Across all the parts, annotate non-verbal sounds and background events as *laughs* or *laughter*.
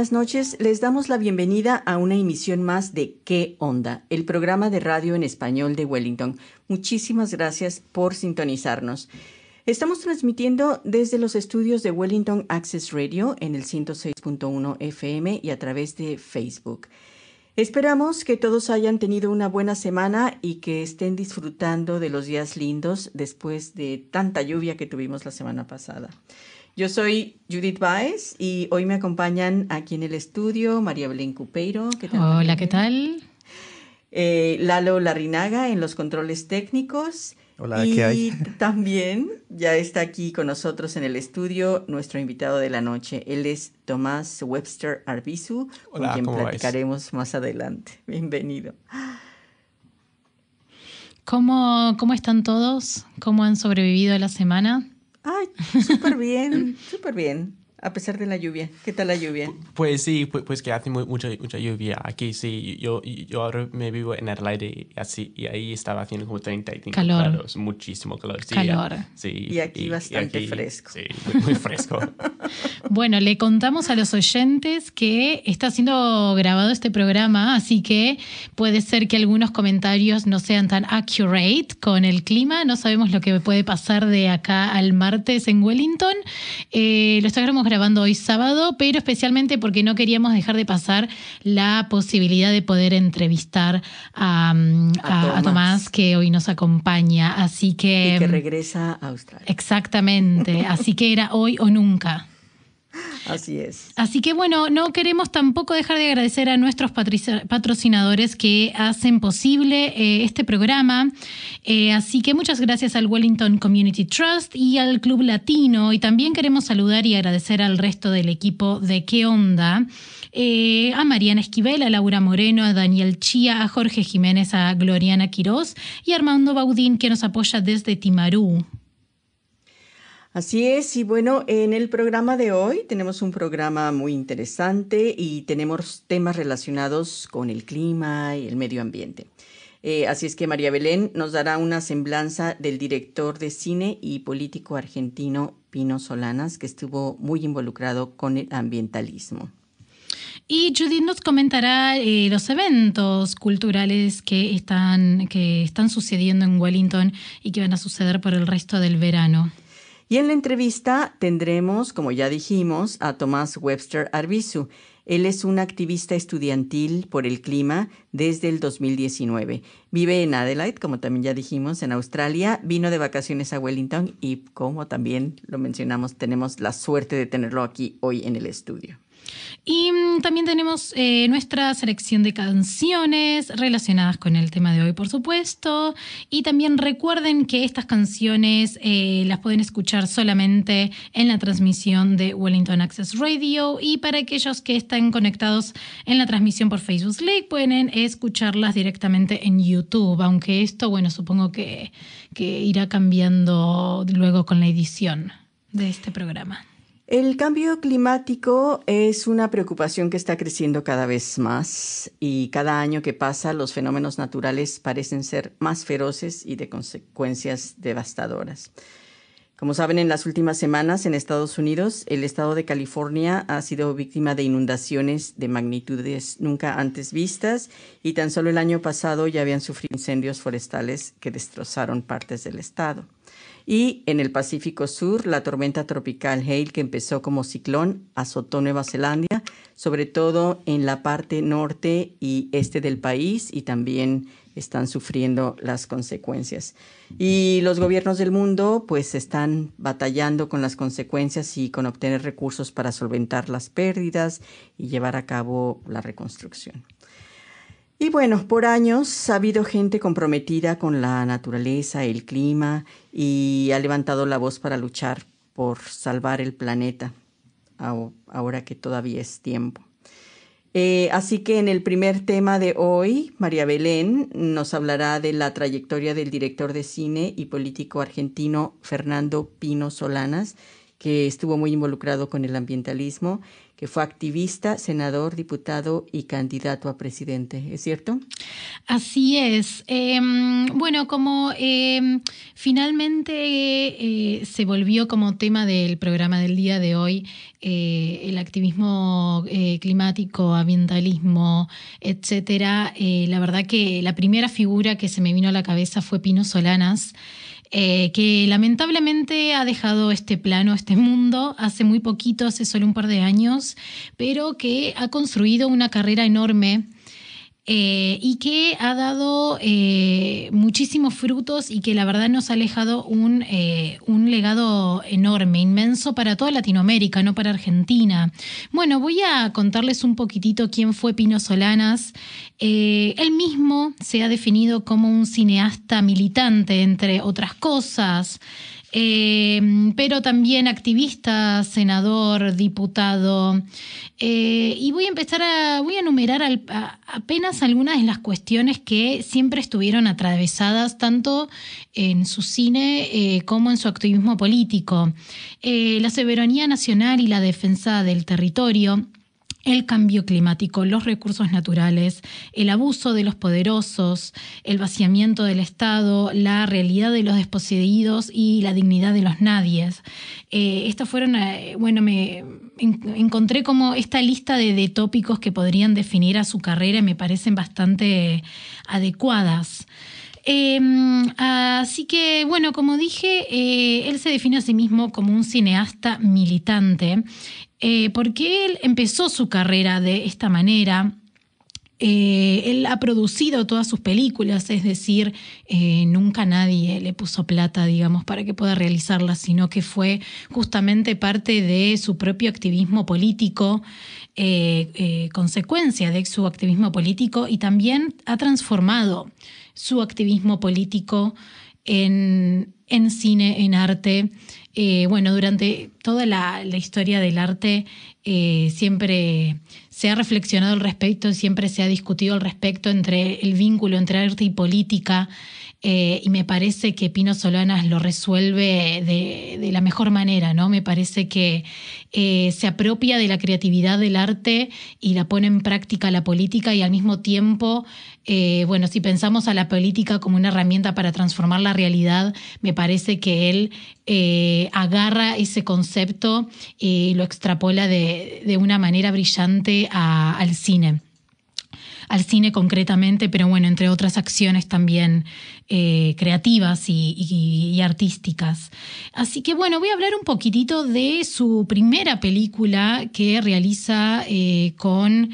Buenas noches. Les damos la bienvenida a una emisión más de ¿Qué onda? El programa de radio en español de Wellington. Muchísimas gracias por sintonizarnos. Estamos transmitiendo desde los estudios de Wellington Access Radio en el 106.1 FM y a través de Facebook. Esperamos que todos hayan tenido una buena semana y que estén disfrutando de los días lindos después de tanta lluvia que tuvimos la semana pasada. Yo soy Judith Baez y hoy me acompañan aquí en el estudio María Belén Cupeiro. ¿Qué tal, Hola, ¿qué tal? Eh, Lalo Larrinaga en los controles técnicos. Hola, y ¿qué hay? *laughs* también ya está aquí con nosotros en el estudio nuestro invitado de la noche. Él es Tomás Webster Arbizu, con Hola, quien ¿cómo vais? platicaremos más adelante. *laughs* Bienvenido. ¿Cómo, ¿Cómo están todos? ¿Cómo han sobrevivido a la semana? Ay, súper bien, *clears throat* súper bien, a pesar de la lluvia. ¿Qué tal la lluvia? Pues sí, pues, pues que hace mu- mucha, mucha lluvia aquí, sí. Yo, yo ahora me vivo en Adelaide y así, y ahí estaba haciendo como 35 Calor. grados, muchísimo calor. Sí, Calor. Sí, Y aquí bastante fresco. Sí, muy, muy fresco. *laughs* Bueno, le contamos a los oyentes que está siendo grabado este programa, así que puede ser que algunos comentarios no sean tan accurate con el clima. No sabemos lo que puede pasar de acá al martes en Wellington. Eh, lo grabando hoy sábado, pero especialmente porque no queríamos dejar de pasar la posibilidad de poder entrevistar a, mm, A a- a Tomás. Que hoy nos acompaña. Así que. Y que mm, regresa a Australia. Exactamente, así que era hoy o nunca. Así es. Así que bueno, no queremos tampoco dejar de agradecer a nuestros patrocinadores que hacen posible eh, este programa. Eh, así que muchas gracias al Wellington Community Trust y al Club Latino. Y también queremos saludar y agradecer al resto del equipo de ¿Qué onda? Eh, a Mariana Esquivel, a Laura Moreno, a Daniel Chía, a Jorge Jiménez, a Gloriana Quirós y a Armando Baudín que nos apoya desde Timarú. Así es, y bueno, en el programa de hoy tenemos un programa muy interesante y tenemos temas relacionados con el clima y el medio ambiente. Eh, así es que María Belén nos dará una semblanza del director de cine y político argentino Pino Solanas, que estuvo muy involucrado con el ambientalismo. Y Judith nos comentará eh, los eventos culturales que están, que están sucediendo en Wellington y que van a suceder por el resto del verano. Y en la entrevista tendremos, como ya dijimos, a Tomás Webster Arbizu. Él es un activista estudiantil por el clima desde el 2019. Vive en Adelaide, como también ya dijimos, en Australia. Vino de vacaciones a Wellington y, como también lo mencionamos, tenemos la suerte de tenerlo aquí hoy en el estudio. Y mm, también tenemos eh, nuestra selección de canciones relacionadas con el tema de hoy, por supuesto. Y también recuerden que estas canciones eh, las pueden escuchar solamente en la transmisión de Wellington Access Radio. Y para aquellos que están conectados en la transmisión por Facebook Live, pueden escucharlas directamente en YouTube. Aunque esto, bueno, supongo que, que irá cambiando luego con la edición de este programa. El cambio climático es una preocupación que está creciendo cada vez más y cada año que pasa los fenómenos naturales parecen ser más feroces y de consecuencias devastadoras. Como saben, en las últimas semanas en Estados Unidos, el estado de California ha sido víctima de inundaciones de magnitudes nunca antes vistas y tan solo el año pasado ya habían sufrido incendios forestales que destrozaron partes del estado. Y en el Pacífico Sur, la tormenta tropical Hale, que empezó como ciclón, azotó Nueva Zelanda, sobre todo en la parte norte y este del país, y también están sufriendo las consecuencias. Y los gobiernos del mundo pues están batallando con las consecuencias y con obtener recursos para solventar las pérdidas y llevar a cabo la reconstrucción. Y bueno, por años ha habido gente comprometida con la naturaleza, el clima y ha levantado la voz para luchar por salvar el planeta, ahora que todavía es tiempo. Eh, así que en el primer tema de hoy, María Belén nos hablará de la trayectoria del director de cine y político argentino Fernando Pino Solanas, que estuvo muy involucrado con el ambientalismo que fue activista, senador, diputado y candidato a presidente. ¿Es cierto? Así es. Em, bueno, como em, finalmente eh, se volvió como tema del programa del día de hoy eh, el activismo eh, climático, ambientalismo, etcétera, la verdad que la primera figura que se me vino a la cabeza fue Pino Solanas. Eh, que lamentablemente ha dejado este plano, este mundo, hace muy poquito, hace solo un par de años, pero que ha construido una carrera enorme eh, y que ha dado eh, muchísimos frutos y que la verdad nos ha alejado un, eh, un, legado enorme, inmenso para toda Latinoamérica, no para Argentina. Bueno, voy a contarles un poquitito quién fue Pino Solanas. él mismo se ha definido como un cineasta militante, entre otras cosas. Eh, pero también activista, senador, diputado. Eh, y voy a empezar a, voy a enumerar apenas algunas de las cuestiones que siempre estuvieron atravesadas tanto en su cine eh, como en su activismo político. la soberanía nacional y la defensa del territorio el cambio climático, los recursos naturales, el abuso de los poderosos, el vaciamiento del Estado, la realidad de los desposeídos y la dignidad de los nadies. Eh, estas fueron, eh, bueno, me encontré como esta lista de, tópicos que podrían definir a su carrera y me parecen bastante adecuadas. Em, así que, bueno, como dije, eh, él se define a sí mismo como un cineasta militante eh, porque él empezó su carrera de esta manera. Eh, él ha producido todas sus películas, es decir, eh, nunca nadie le puso plata, digamos, para que pueda realizarlas, sino que fue justamente parte de su propio activismo político, consecuencia de su activismo político y también ha transformado su activismo político en, en cine, en arte, eh, bueno, durante toda la, historia del arte eh, siempre se ha reflexionado al respecto, siempre se ha discutido al respecto entre el vínculo entre arte y política. Eh, y me parece que Pino Solanas lo resuelve de, la mejor manera, ¿no? Me parece que se apropia de la creatividad del arte y la pone en práctica la política y al mismo tiempo eh, bueno, si pensamos a la política como una herramienta para transformar la realidad, me parece que él eh, agarra ese concepto y lo extrapola de, una manera brillante al cine al cine concretamente, pero bueno, entre otras acciones también eh, creativas y, artísticas. Así que bueno, voy a hablar un poquitito de su primera película que realiza con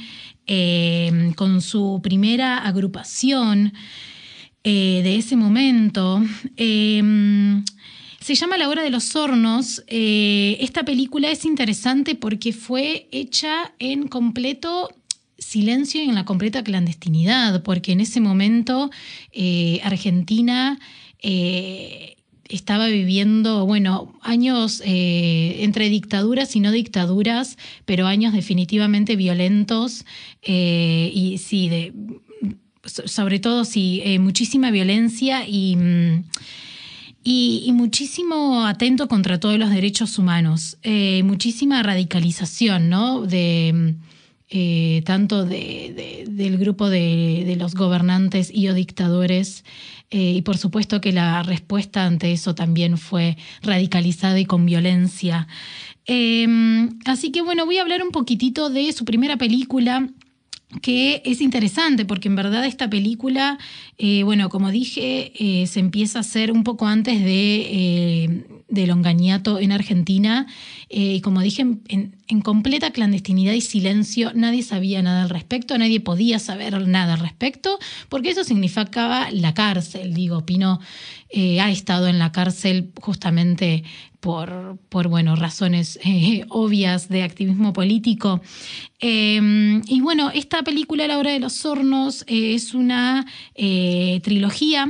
eh, con su primera agrupación eh, de ese momento. Em, se llama La Hora de los Hornos. Eh, esta película es interesante porque fue hecha en completo silencio y en la completa clandestinidad, porque en ese momento Argentina estaba viviendo, bueno, años eh, entre dictaduras y no dictaduras, pero años definitivamente violentos eh, y sí, de, sobre todo sí, eh, muchísima violencia y, y, muchísimo atento contra todos los derechos humanos, muchísima radicalización, ¿no? De, tanto del grupo de, los gobernantes y o dictadores eh, y por supuesto que la respuesta ante eso también fue radicalizada y con violencia. Em, así que bueno, voy a hablar un poquitito de su primera película que es interesante porque en verdad esta película, eh, bueno, como dije, eh, se empieza a hacer un poco antes de, de Longañato en Argentina y como dije, en, completa clandestinidad y silencio, nadie sabía nada al respecto, nadie podía saber nada al respecto, porque eso significaba la cárcel, digo, Pino eh, ha estado en la cárcel justamente por, por bueno, razones eh, obvias de activismo político. Em, y bueno, esta película, La Hora de los Hornos, eh, es una trilogía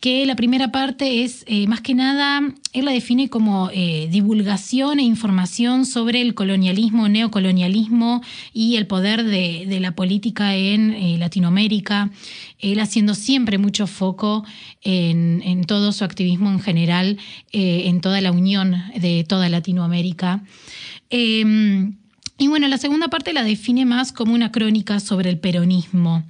que la primera parte es eh, más que nada, él la define como eh, divulgación e información sobre el colonialismo, neocolonialismo y el poder de, la política en eh, Latinoamérica, él haciendo siempre mucho foco en, en todo su activismo en general, en toda la unión de toda Latinoamérica. Y bueno, la segunda parte la define más como una crónica sobre el peronismo.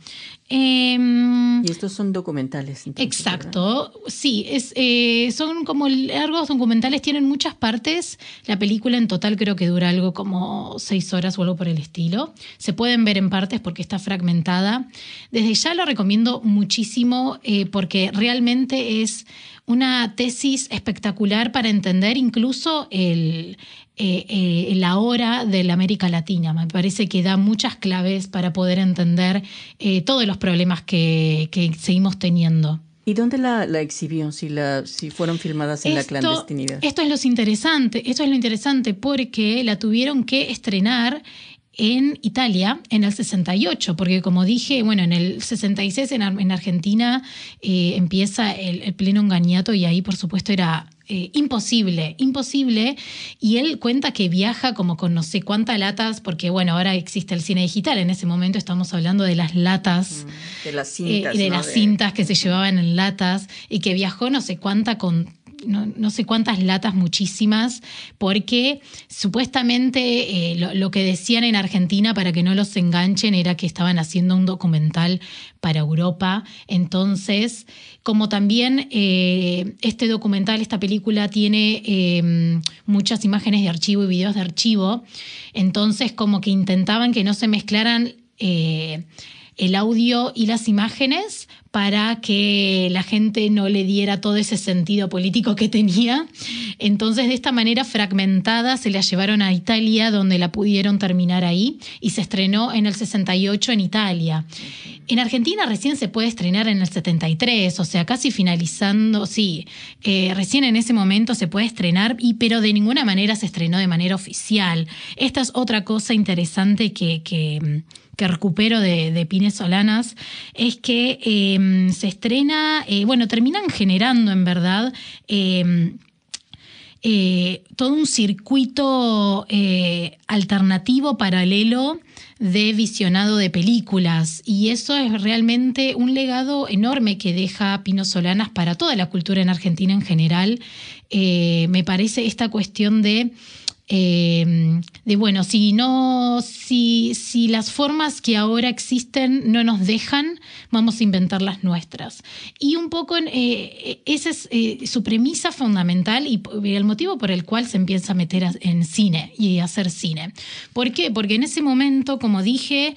Em, y estos son documentales. exacto, sí, es, eh, son como largos documentales, tienen muchas partes. La película en total creo que dura algo como seis horas o algo por el estilo. Se pueden ver en partes porque está fragmentada. Desde ya lo recomiendo muchísimo eh, porque realmente es una tesis espectacular para entender incluso el, eh, eh, la hora de la América Latina. Me parece que da muchas claves para poder entender eh, todos los problemas que, seguimos teniendo. ¿Y dónde la, exhibió? Si, la, si fueron filmadas en la clandestinidad. Esto es lo interesante, esto es lo interesante porque la tuvieron que estrenar en Italia en el 68, porque como dije, bueno, en el 66 en, en Argentina empieza el, el pleno engañato y ahí por supuesto era eh, imposible, imposible. Y él cuenta que viaja como con no sé cuántas latas, porque bueno, ahora existe el cine digital, en ese momento estamos hablando de las latas. Mm, de las cintas. Eh, de las cintas que se llevaban en latas y que viajó no sé cuánta con no, sé cuántas latas, muchísimas, porque supuestamente eh, lo, que decían en Argentina para que no los enganchen era que estaban haciendo un documental para Europa. Entonces, como también eh, este documental, esta película tiene eh, muchas imágenes de archivo y videos de archivo, entonces como que intentaban que no se mezclaran el audio y las imágenes para que la gente no le diera todo ese sentido político que tenía. Entonces, de esta manera fragmentada, se la llevaron a Italia, donde la pudieron terminar ahí, y se estrenó en el 68 en Italia. En Argentina recién se puede estrenar en el 73, o sea, casi finalizando, sí, eh, recién en ese momento se puede estrenar, y, pero de ninguna manera se estrenó de manera oficial. Esta es otra cosa interesante que, que que recupero de, Pines Solanas es que em, se estrena, eh, bueno, terminan generando en verdad em, eh, todo un circuito eh, alternativo, paralelo de visionado de películas. Y eso es realmente un legado enorme que deja Pino Solanas para toda la cultura en Argentina en general. me parece esta cuestión de Em, de bueno, si no, si, si las formas que ahora existen no nos dejan, vamos a inventar las nuestras. Y un poco eh, esa es eh, su premisa fundamental y el motivo por el cual se empieza a meter en cine y hacer cine. ¿Por qué? Porque en ese momento, como dije,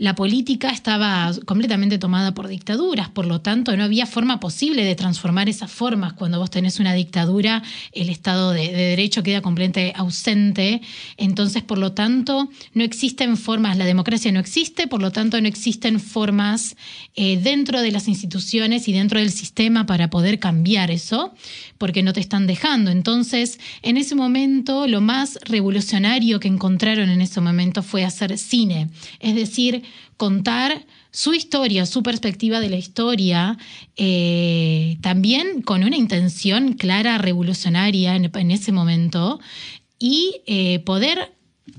la política estaba completamente tomada por dictaduras, por lo tanto no había forma posible de transformar esas formas. Cuando vos tenés una dictadura, el Estado de, Derecho queda completamente ausente, entonces por lo tanto no existen formas, la democracia no existe, por lo tanto no existen formas eh, dentro de las instituciones y dentro del sistema para poder cambiar eso, porque no te están dejando. Entonces, en ese momento, lo más revolucionario que encontraron en ese momento fue hacer cine, es decir, contar su historia, su perspectiva de la historia, eh, también con una intención clara, revolucionaria en, ese momento, y eh, poder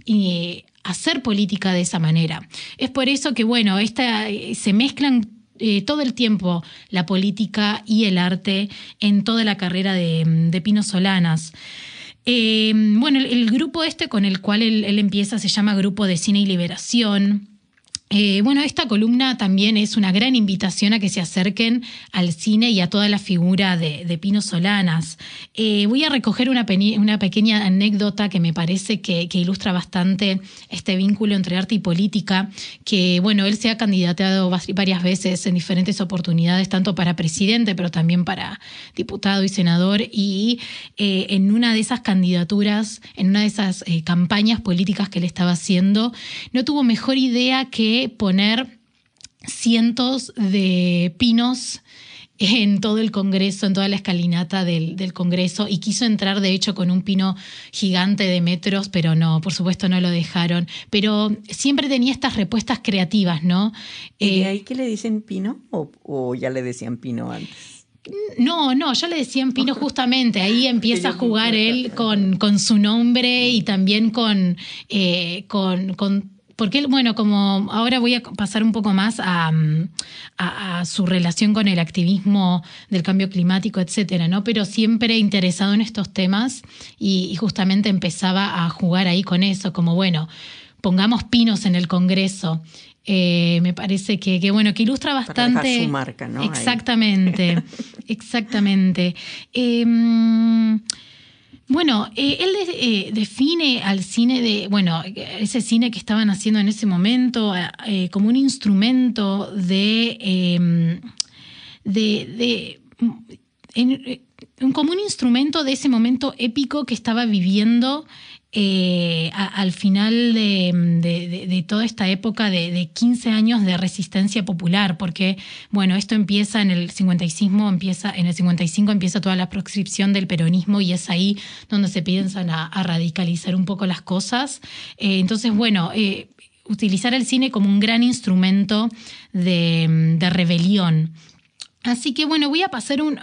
eh, hacer política de esa manera. Es por eso que, bueno, esta, se mezclan todo el tiempo la política y el arte en toda la carrera de, Pino Solanas. bueno, el, grupo este con el cual él, empieza se llama Grupo de Cine y Liberación. Eh, bueno, esta columna también es una gran invitación a que se acerquen al cine y a toda la figura de, Pino Solanas. Eh, voy a recoger una, pequeña anécdota que me parece que, ilustra bastante este vínculo entre arte y política, que bueno, él se ha candidateado varias veces en diferentes oportunidades, tanto para presidente, pero también para diputado y senador, y eh, en una de esas candidaturas, en una de esas campañas políticas que él estaba haciendo, no tuvo mejor idea que poner cientos de pinos en todo el Congreso, en toda la escalinata del, del, Congreso, y quiso entrar, de hecho, con un pino gigante de metros, pero no, por supuesto no lo dejaron. Pero siempre tenía estas respuestas creativas, ¿no? ¿Y de ahí que le dicen pino o, o ya le decían pino antes? No, no, yo le decía en Pino *laughs* justamente, ahí empieza a jugar él con, con su nombre y también con, eh, con, con porque él, bueno, como ahora voy a pasar un poco más a, a, su relación con el activismo del cambio climático, etcétera, ¿no? Pero siempre interesado en estos temas y, y, justamente empezaba a jugar ahí con eso, como bueno, pongamos pinos en el Congreso. Eh, me parece que, bueno, que ilustra bastante. Para su marca, ¿no? Exactamente, *laughs* exactamente. Em, bueno, eh, él eh, define al cine de, bueno, ese cine que estaban haciendo en ese momento como un instrumento de, em, de, como un instrumento de ese momento épico que estaba viviendo eh, al final de, toda esta época de, 15 años de resistencia popular, porque bueno, esto empieza en el 55, empieza, en el 55 empieza toda la proscripción del peronismo y es ahí donde se piensan a, radicalizar un poco las cosas. Eh, entonces, bueno, eh, utilizar el cine como un gran instrumento de, rebelión. Así que bueno, voy a pasar un,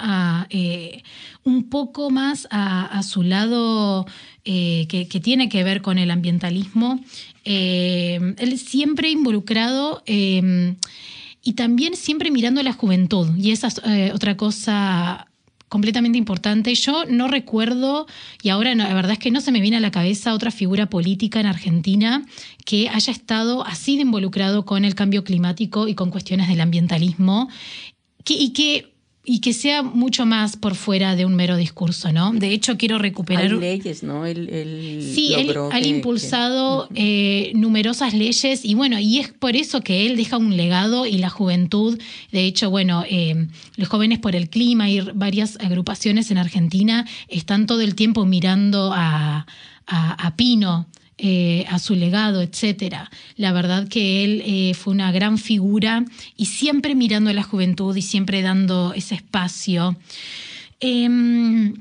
un poco más a, su lado eh, que, tiene que ver con el ambientalismo. Eh, él siempre involucrado eh, y también siempre mirando a la juventud. Y esa es otra cosa completamente importante. Yo no recuerdo, y ahora la verdad es que no se me viene a la cabeza otra figura política en Argentina que haya estado así de involucrado con el cambio climático y con cuestiones del ambientalismo, y que y que sea mucho más por fuera de un mero discurso, ¿no? De hecho, quiero recuperar... Hay leyes, ¿no? sí, él ha impulsado eh, numerosas leyes y bueno, y es por eso que él deja un legado y la juventud, de hecho, bueno, eh, los jóvenes por el clima y varias agrupaciones en Argentina están todo el tiempo mirando a, a Pino eh, a su legado, etcétera. La verdad que él eh, fue una gran figura y siempre mirando a la juventud y siempre dando ese espacio. Em,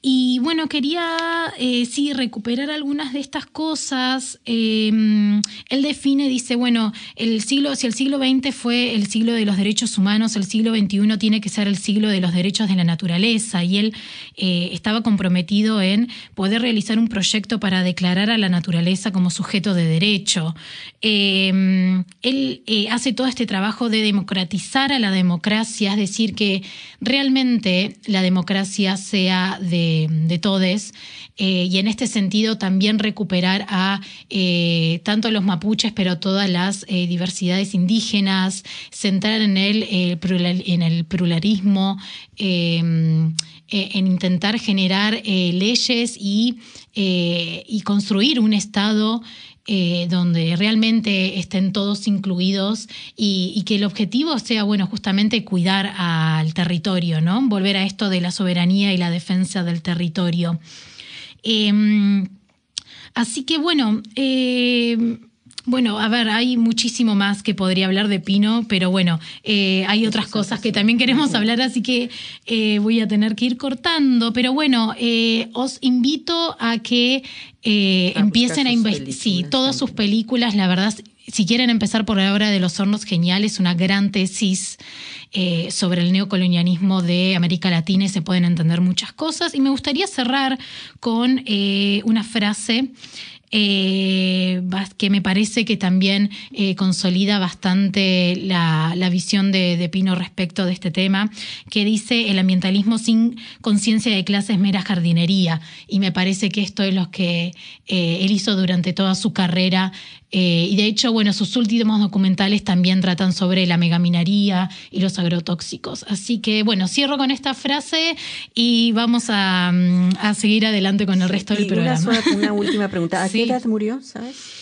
y bueno, quería eh, sí recuperar algunas de estas cosas. Em, él define, dice, bueno, el siglo, si el siglo XX fue el siglo de los derechos humanos, el siglo XXI tiene que ser el siglo de los derechos de la naturaleza. Y él eh, estaba comprometido en poder realizar un proyecto para declarar a la naturaleza como sujeto de derecho. Em, él eh, hace todo este trabajo de democratizar a la democracia, es decir, que realmente la democracia sea de de, todes. Eh, y en este sentido también recuperar a eh, tanto los mapuches, pero todas las eh, diversidades indígenas, centrar en el, en el pluralismo, en intentar generar leyes y, y construir un Estado eh, donde realmente estén todos incluidos y, que el objetivo sea, bueno, justamente cuidar al territorio, ¿no? Volver a esto de la soberanía y la defensa del territorio. Em, así que, bueno, eh, bueno, a ver, hay muchísimo más que podría hablar de Pino, pero bueno, eh, hay otras cosas que también queremos *laughs* hablar, así que eh, voy a tener que ir cortando. Pero bueno, eh, os invito a que empiecen a investigar. Sí, todas sus películas, la verdad, si quieren empezar por la obra de los hornos geniales, una gran tesis sobre el neocolonialismo de América Latina y se pueden entender muchas cosas. Y me gustaría cerrar con una frase eh, que me parece que también eh, consolida bastante la, visión de, Pino respecto de este tema, que dice el ambientalismo sin conciencia de clase es mera jardinería. Y me parece que esto es lo que eh, él hizo durante toda su carrera. Y de hecho, bueno, sus últimos documentales también tratan sobre la megaminaría y los agrotóxicos. Así que, bueno, cierro con esta frase y vamos a, mm, seguir adelante con el resto del programa. Una, *laughs* última pregunta. qué edad murió, sabes?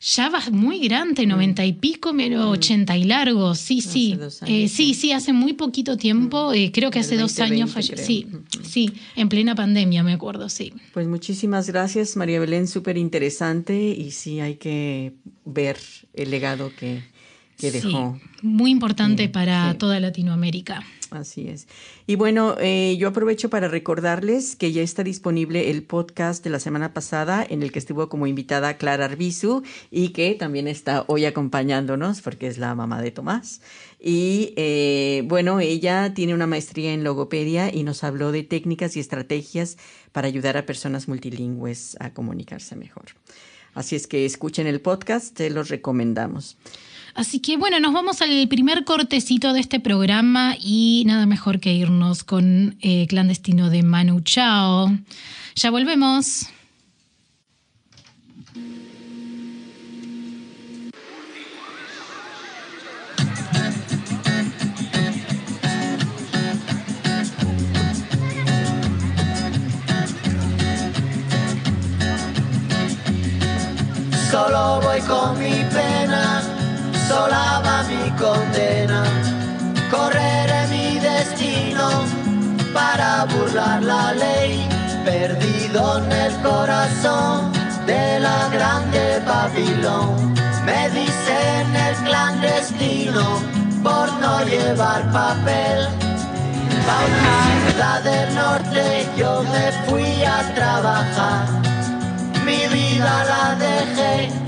Ya va muy grande, mm. noventa y pico, pero mm. ochenta y largo, sí, sí. Eh, sí, sí, hace muy poquito tiempo, mm. eh, creo que hace dos años falleció. Sí, sí, en plena pandemia, me acuerdo, sí. Pues muchísimas gracias, María Belén, súper interesante y sí hay que ver el legado que, que dejó. muy importante para toda Latinoamérica. Así es. Y bueno, eh, yo aprovecho para recordarles que ya está disponible el podcast de la semana pasada en el que estuvo como invitada Clara Arbizu y que también está hoy acompañándonos porque es la mamá de Tomás. Y eh, bueno, ella tiene una maestría en logopedia y nos habló de técnicas y estrategias para ayudar a personas multilingües a comunicarse mejor. Así es que escuchen el podcast, te los recomendamos. Así que bueno, nos vamos al primer cortecito de este programa y nada mejor que irnos con eh, Clandestino de Manu Chao. Ya volvemos. Solo voy con mi pena sola va mi condena. Correré mi destino para burlar la ley, perdido en el corazón de la grande Babilón. Me dicen el clandestino por no llevar papel. A una ciudad del norte yo me fui a trabajar. Mi vida la dejé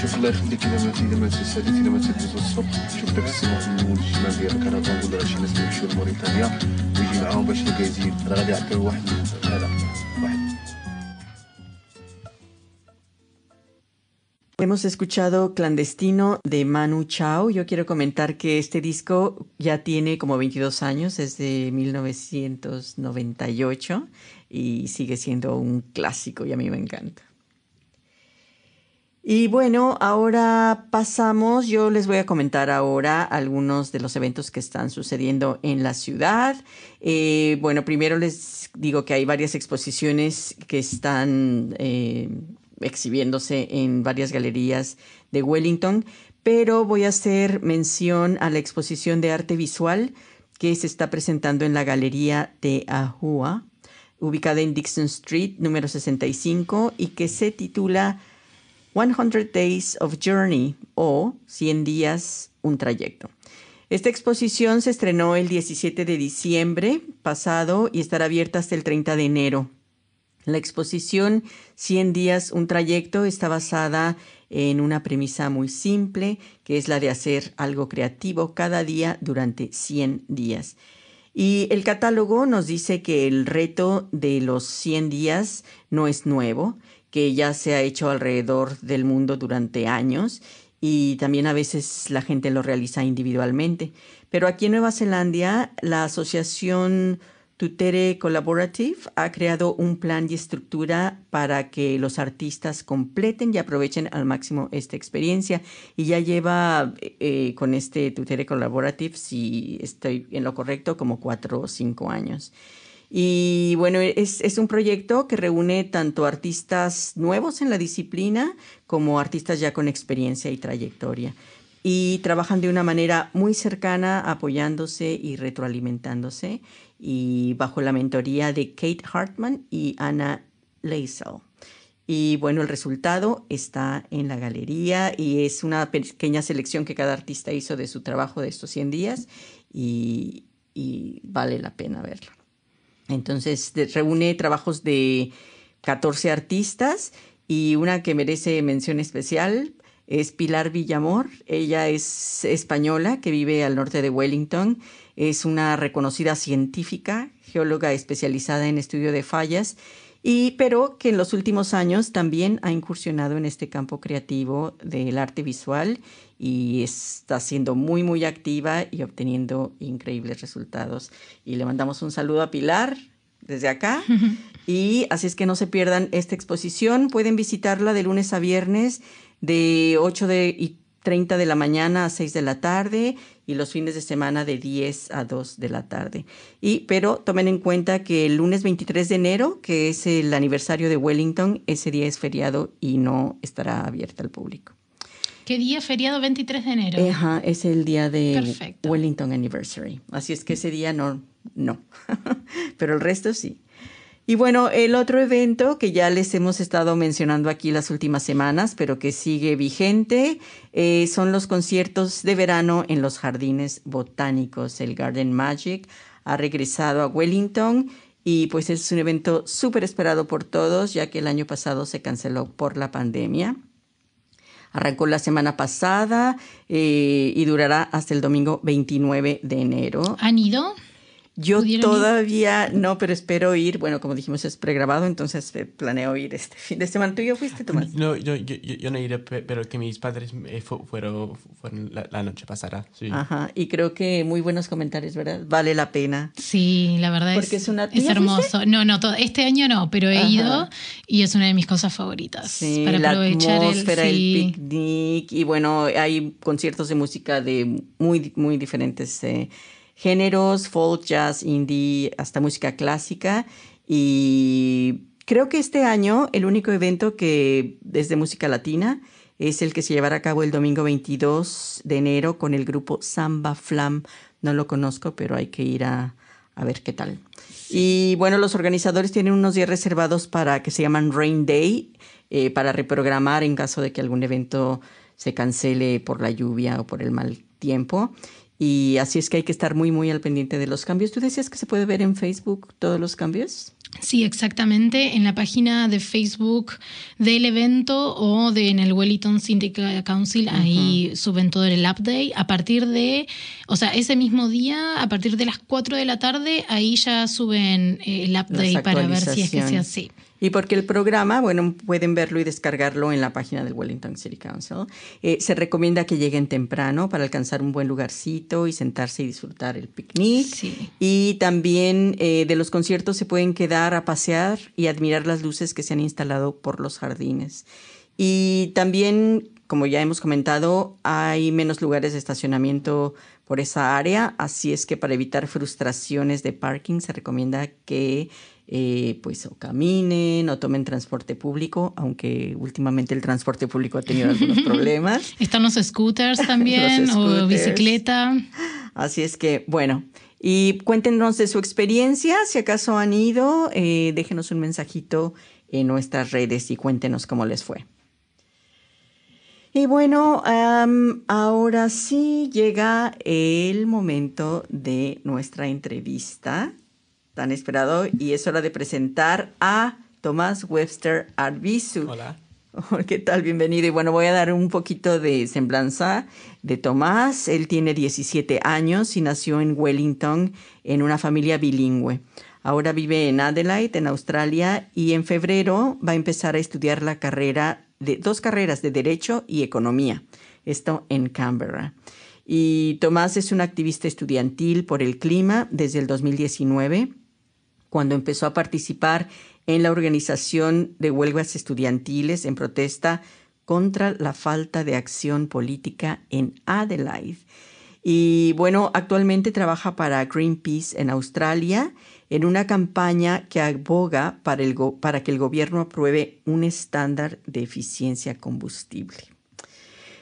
شوف الله يخليك الا ما اذا ما تسالي الا ما تدوز الصبح شوف داك السماء في المول الشمال ديال الكرفان ولا شي ناس يمشيو لموريتانيا ويجي معاهم باش الكازين راه غادي يعطيو واحد هذا واحد Hemos escuchado Clandestino de Manu Chao. Yo quiero comentar que este disco ya tiene como 22 años, es de 1998 y sigue siendo un clásico y a mí me encanta. Y bueno, ahora pasamos, yo les voy a comentar ahora algunos de los eventos que están sucediendo en la ciudad. Eh, bueno, primero les digo que hay varias exposiciones que están eh, exhibiéndose en varias galerías de Wellington, pero voy a hacer mención a la exposición de arte visual que se está presentando en la Galería de Ahua, ubicada en Dixon Street, número 65, y que se titula 100 Days of Journey o 100 días, un trayecto. Esta exposición se estrenó el 17 de diciembre pasado y estará abierta hasta el 30 de enero. La exposición 100 días, un trayecto está basada en una premisa muy simple, que es la de hacer algo creativo cada día durante 100 días. Y el catálogo nos dice que el reto de los 100 días no es nuevo, que ya se ha hecho alrededor del mundo durante años y también a veces la gente lo realiza individualmente. Pero aquí en Nueva Zelanda, la asociación Tutere Collaborative ha creado un plan y estructura para que los artistas completen y aprovechen al máximo esta experiencia. Y ya lleva eh, con este Tutere Collaborative, si estoy en lo correcto, como cuatro o cinco años. Y bueno, es, un proyecto que reúne tanto artistas nuevos en la disciplina como artistas ya con experiencia y trayectoria. y trabajan de una manera muy cercana, apoyándose y retroalimentándose, y bajo la mentoría de Kate Hartman y Anna Leisel. Y bueno, el resultado está en la galería y es una pequeña selección que cada artista hizo de su trabajo de estos 100 días y vale la pena verlo. Entonces, reúne trabajos de 14 artistas y una que merece mención especial es Pilar Villamor. Ella es española que vive al norte de Wellington. Es una reconocida científica, geóloga especializada en estudio de fallas, y, pero que en los últimos años también ha incursionado en este campo creativo del arte visual y está siendo muy, muy activa y obteniendo increíbles resultados. Y le mandamos un saludo a Pilar desde acá. *laughs* Y así es que no se pierdan esta exposición. Pueden visitarla de lunes a viernes de 8 de, y 30 de la mañana a 6 de la tarde y los fines de semana de 10 a 2 de la tarde. Y, pero tomen en cuenta que el lunes 23 de enero, que es el aniversario de Wellington, ese día es feriado y no estará abierta al público. ¿Qué día feriado? 23 de enero. Ajá, es el día de Wellington Anniversary. Así es que ese día no, no. *laughs* pero el resto sí. Y bueno, el otro evento que ya les hemos estado mencionando aquí las últimas semanas, pero que sigue vigente, eh, son los conciertos de verano en los jardines botánicos. El Garden Magic ha regresado a Wellington y pues es un evento súper esperado por todos, ya que el año pasado se canceló por la pandemia. Arrancó la semana pasada eh, y durará hasta el domingo 29 de enero. ¿Han ido? Yo todavía no, pero espero ir. Bueno, como dijimos, es pregrabado, entonces eh, planeo ir este fin de semana. ¿Tú ya fuiste, Tomás? No, yo, yo, yo no iré, pero que mis padres eh, fueron, fueron la, noche pasada. Sí. Ajá, y creo que muy buenos comentarios, ¿verdad? Vale la pena. Sí, la verdad Porque es, es, es hermoso. No, no, todo, este año no, pero he ido y es una de mis cosas favoritas. Sí, para la aprovechar atmósfera, el, el picnic. Y bueno, hay conciertos de música de muy, muy diferentes. Eh, géneros, folk, jazz, indie, hasta música clásica. Y creo que este año el único evento que es de música latina es el que se llevará a cabo el domingo 22 de enero con el grupo Samba Flam. No lo conozco, pero hay que ir a, ver qué tal. Y bueno, los organizadores tienen unos días reservados para que se llaman Rain Day, eh, para reprogramar en caso de que algún evento se cancele por la lluvia o por el mal tiempo. Y así es que hay que estar muy, muy al pendiente de los cambios. ¿Tú decías que se puede ver en Facebook todos los cambios? Sí, exactamente. En la página de Facebook del evento o de, en el Wellington Syndicate Council, ahí suben todo el update. A partir de, o sea, ese mismo día, a partir de las 4 de la tarde, ahí ya suben eh, el update para ver si es que sea así. Y porque el programa, bueno, pueden verlo y descargarlo en la página del Wellington City Council. Eh, se recomienda que lleguen temprano para alcanzar un buen lugarcito y sentarse y disfrutar el picnic. Sí. Y también eh, de los conciertos se pueden quedar a pasear y admirar las luces que se han instalado por los jardines. Y también, como ya hemos comentado, hay menos lugares de estacionamiento por esa área, así es que para evitar frustraciones de parking se recomienda que eh, pues o caminen o tomen transporte público, aunque últimamente el transporte público ha tenido algunos *laughs* problemas. Están los scooters *laughs* también o bicicleta. Así es que, bueno, y cuéntenos de su experiencia, si acaso han ido, eh, déjenos un mensajito en nuestras redes y cuéntenos cómo les fue. Y bueno, ahora sí llega el momento de nuestra entrevista tan esperado y es hora de presentar a Tomás Webster Arbizu. Hola. *laughs* ¿Qué tal? Bienvenido. Y bueno, voy a dar un poquito de semblanza de Tomás. Él tiene 17 años y nació en Wellington en una familia bilingüe. Ahora vive en Adelaide, en Australia, y en febrero va a empezar a estudiar la carrera de dos carreras de Derecho y Economía. Esto en Canberra. Y Tomás es un activista estudiantil por el clima desde el 2019 cuando empezó a participar en la organización de huelgas estudiantiles en protesta contra la falta de acción política en Adelaide. Y bueno, actualmente trabaja para Greenpeace en Australia en una campaña que aboga para, el para que el gobierno apruebe un estándar de eficiencia combustible.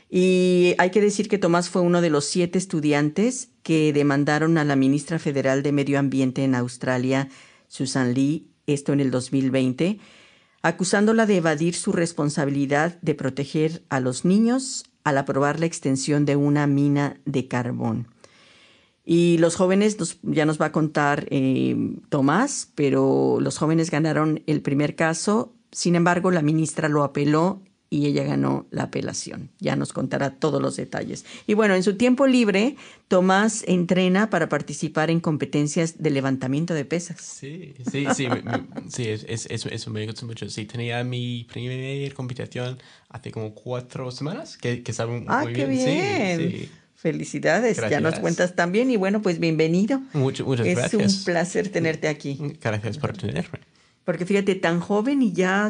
Y hay que decir que Tomás fue uno de los siete estudiantes que demandaron a la ministra federal de Medio Ambiente en Australia, Susan Lee, esto en el 2020, acusándola de evadir su responsabilidad de proteger a los niños al aprobar la extensión de una mina de carbón. Y los jóvenes, ya nos va a contar eh, Tomás, pero los jóvenes ganaron el primer caso, sin embargo la ministra lo apeló y ella ganó la apelación. Ya nos contará todos los detalles. Y bueno, en su tiempo libre, Tomás entrena para participar en competencias de levantamiento de pesas. Sí, sí, sí, sí es, eso me gusta mucho. Sí, tenía mi primera competición hace como cuatro semanas, que, que sabe ah, muy qué bien. Sí, Felicidades, ya nos cuentas también y bueno, pues bienvenido. muchas gracias. Es un placer tenerte aquí. Gracias por tenerme. Porque fíjate, tan joven y ya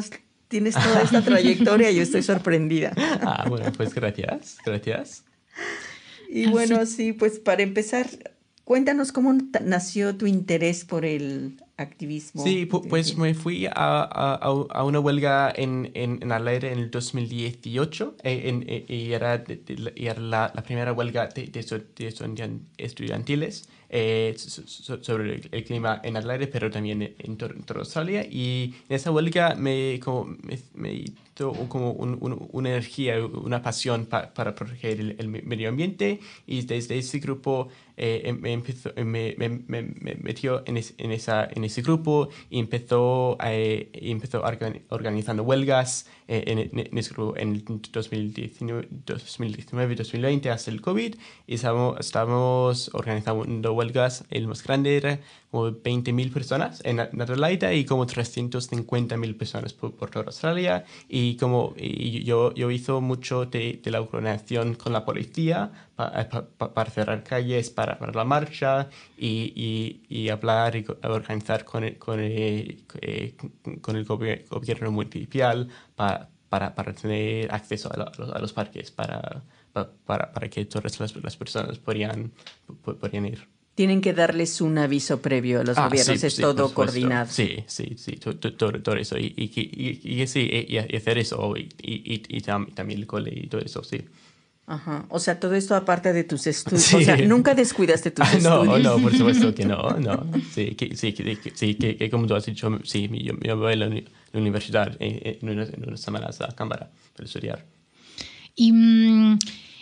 tienes toda esta trayectoria, yo estoy sorprendida. *laughs* Ah, bueno, pues gracias, gracias. Y bueno, sí, pues para empezar, cuéntanos cómo nació tu interés por el activismo. Sí, pues me fui a, a, una huelga en, en, en Adelaide en el 2018 eh, en, eh, y era, era la, la, primera huelga de, de, estudiantiles eh, sobre el, clima en Adelaide, pero también en, toda Australia. Y en esa huelga me, como, me, me como una energía, una pasión para proteger el, medio ambiente y desde ese grupo eh, me, empezó, me, me, me, metió en, en, esa, en ese grupo y empezó, eh, empezó organizando huelgas eh, en, en, ese grupo en 2019-2020 hasta el COVID. Y estamos, estamos organizando huelgas, el más grande era como 20.000 personas en Adelaide y como 350.000 personas por, toda Australia. Y como yo, yo hizo mucho de, de la organización con la policía para cerrar calles, para, para la marcha y, y, y, hablar y organizar con el, con el, eh, con el gobierno municipal para, para, para tener acceso a, los, a los, parques, para, para, para, que todas las, las personas podrían, podrían ir tienen que darles un aviso previo a los ah, gobiernos, es todo coordinado. Sí, sí, sí, todo, eso. Y, y, y, sí, y, hacer eso, y, y, también el cole y todo eso, sí. Ajá, o sea, todo esto aparte de tus estudios, o sea, nunca descuidaste tus *laughs* estudios. No, no, por supuesto que no, *laughs* no. Sí, que, sí, que, sí, que, como tú has dicho, sí, yo, yo voy a la, universidad en, en, unas, en unas semanas a Cámara para estudiar. Y... Mm,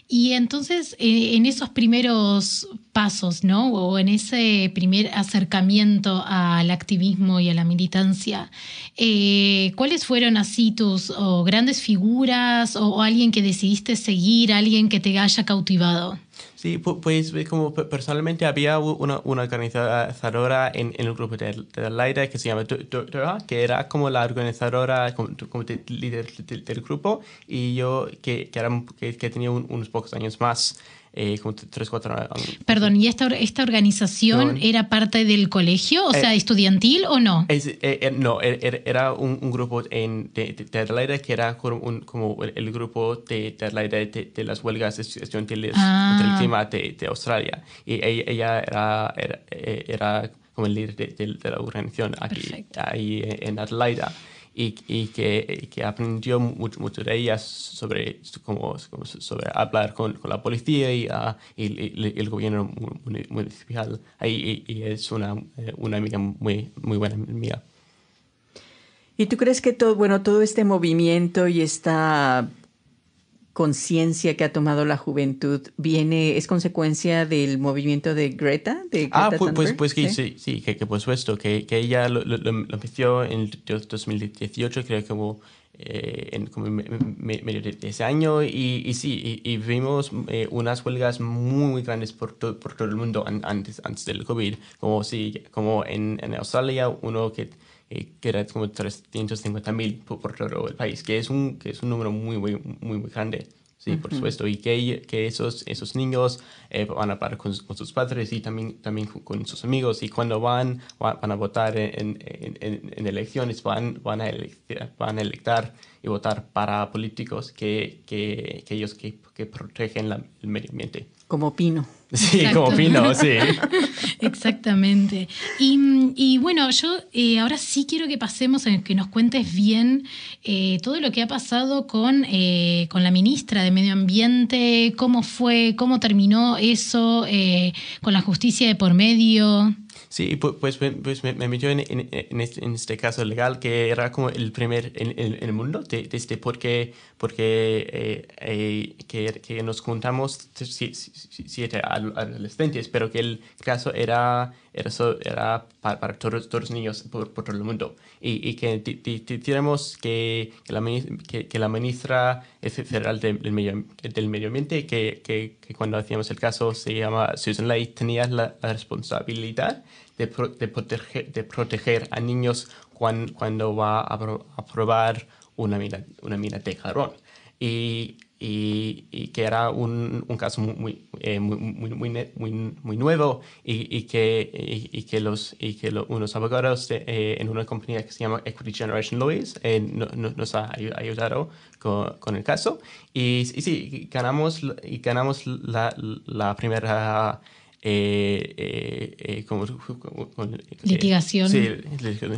y entonces, eh, en esos primeros pasos, ¿no? O en ese primer acercamiento al activismo y a la militancia, eh, ¿cuáles fueron así tus grandes figuras o, alguien que decidiste seguir, alguien que te haya cautivado? Sí, pues como personalmente había una, una organizadora en, en, el grupo de, de Laida que se llama Dora, que era como la organizadora, como, como líder del, grupo, y yo que, que, era, que, que tenía unos pocos años más eh, como tres, cuatro años. Perdón, ¿y esta, esta organización era parte del colegio, o sea, eh, estudiantil o no? Eh, no, er, er, era un, un, grupo en, de, de, Adelaide que era como, como el, grupo de, de Adelaide de, las huelgas estudiantiles ah. contra el clima de, de, Australia. Y ella, era, era, era, como el líder de, la organización aquí, ahí en Adelaide y, que, que, aprendió mucho, de ellas sobre, como, sobre hablar con, con, la policía y, uh, y, el gobierno municipal. Y, es una, eh, una amiga muy, muy buena mía. ¿Y tú crees que todo, bueno, todo este movimiento y esta conciencia que ha tomado la juventud viene, es consecuencia del movimiento de Greta? De ah, pues, pues, pues sí, sí, sí, que, que, por supuesto, que, que ella lo, lo, empezó en 2018, creo que como, eh, en como medio de ese año, y, y sí, y, vimos eh, unas huelgas muy, muy grandes por, por todo el mundo antes, antes del COVID, como, sí, como en, en Australia, uno que eh, que era como 350 mil por, por, todo el país, que es un, que es un número muy, muy, muy, muy grande. Sí, por supuesto. Y que, que esos, esos niños eh, van a hablar con, con, sus padres y también, también con sus amigos. Y cuando van, van a votar en, en, en, elecciones, van, van, a electar, van a electar y votar para políticos que, que, que ellos que, que protegen la- el medio ambiente. Como Pino. Sí, Exacto. como Pino, sí. *laughs* Exactamente. Y, mm, y bueno, yo eh, ahora sí quiero que pasemos a que nos cuentes bien eh, todo lo que ha pasado con, eh, con la ministra de Medio Ambiente, cómo fue, cómo terminó eso, con la justicia de por medio. Sí, pu- pues, me- pues me, me metió en, en- en este, en este caso legal que era como el primer en, en- en el mundo, de, desde porque, porque eh, eh, que, nos juntamos si- si- si- siete ad- adolescentes, pero que el caso era, era, era para, para todos, todos los niños por, por todo el mundo. Y, y que dijéramos que, que, la, que, la ministra federal del, medio, del medio ambiente, que, que, cuando hacíamos el caso se llama Susan Ley, tenía la, la responsabilidad de, pro- de, proteger, de proteger a niños cuan- cuando va a, pro- a probar una mina, una mina de carbón. Y, y, y que era un, un caso muy, muy, eh, muy, muy, nuevo y, y que, que, los, y que lo- unos abogados de, eh, en una compañía que se llama Equity Generation Lawyers eh, no- no- nos ha ayu- ayudado con, con el caso. Y sí, ganamos, y ganamos la, la primera eh, eh, eh, como- con- eh, Litigación. sí,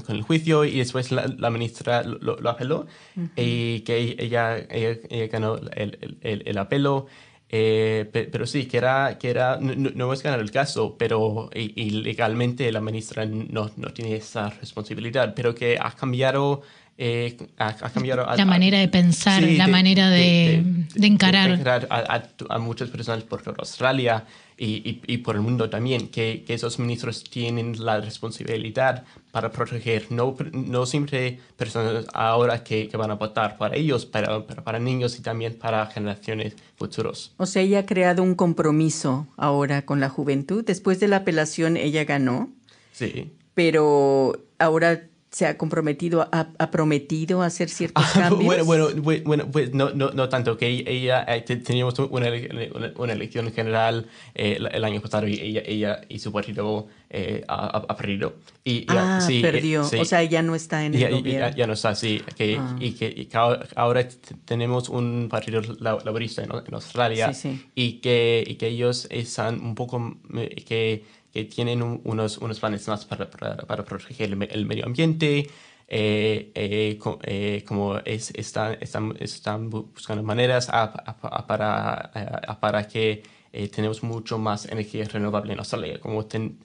con el juicio y después la, la ministra lo, lo- apeló y que ella, ella, ella ganó el, el, el, el apelo. eh, pe- pero sí, que era, que era no, no- no es ganar el caso, pero y, y legalmente la ministra no, no tiene esa responsabilidad, pero que ha cambiado, eh, ha, ha cambiado a- La a- manera de pensar, Sí, la manera de, de encarar. a, a- a muchas personas por toda Australia y, y- y por el mundo también, que, que esos ministros tienen la responsabilidad para proteger no, no siempre personas ahora que, que van a votar para ellos, pero, pero para niños y también para generaciones futuras. O sea, ella ha creado un compromiso ahora con la juventud. Después de la apelación, ella ganó, Sí. pero ahora se ha comprometido, ha, ha prometido hacer ciertos *laughs* cambios. bueno, bueno, bu- bueno, pues no, no, no tanto, que ella, eh, te- teníamos una, una, una elección general eh, el, el año pasado y ella, ella y su partido eh, ha, ha- perdido. Y, ya, ah, sí, eh, perdió. sí. O sea, ya no está en el ya, ya- gobierno. ya- ya no está así. Que, Ah. Y que, y que ahora, tenemos un partido la- laborista en, en Australia Sí, sí. Y, que, y que ellos están un poco, eh, que, que tienen un- unos, unos planes más para, para, para proteger el, el medio ambiente. eh, eh, co- eh, como es, están, están, están bu- buscando maneras a- a- a- para, a- para que eh, tenemos mucho más energía renovable en Australia. Como ten-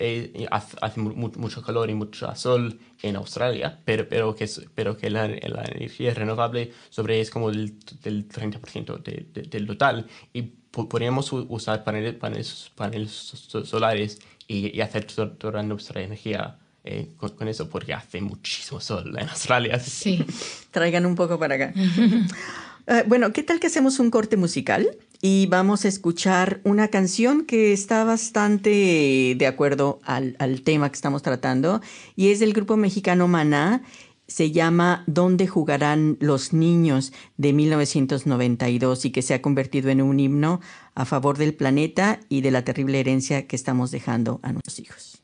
eh, hace hace mu- mu- mucho calor y mucho sol en Australia, pero, pero, que, pero que la, la energía renovable sobre es como del, del 30% de- de- del total. Y podríamos usar paneles, paneles, paneles so- solares y, y hacer to- toda nuestra energía eh, con, con eso porque hace muchísimo sol en Australia. Sí. *laughs* Traigan un poco para acá. *laughs* Eh, bueno, ¿qué tal que hacemos un corte musical? Y vamos a escuchar una canción que está bastante de acuerdo al, al tema que estamos tratando y es del grupo mexicano Maná. Se llama ¿Dónde jugarán los niños? de 1992 y que se ha convertido en un himno a favor del planeta y de la terrible herencia que estamos dejando a nuestros hijos.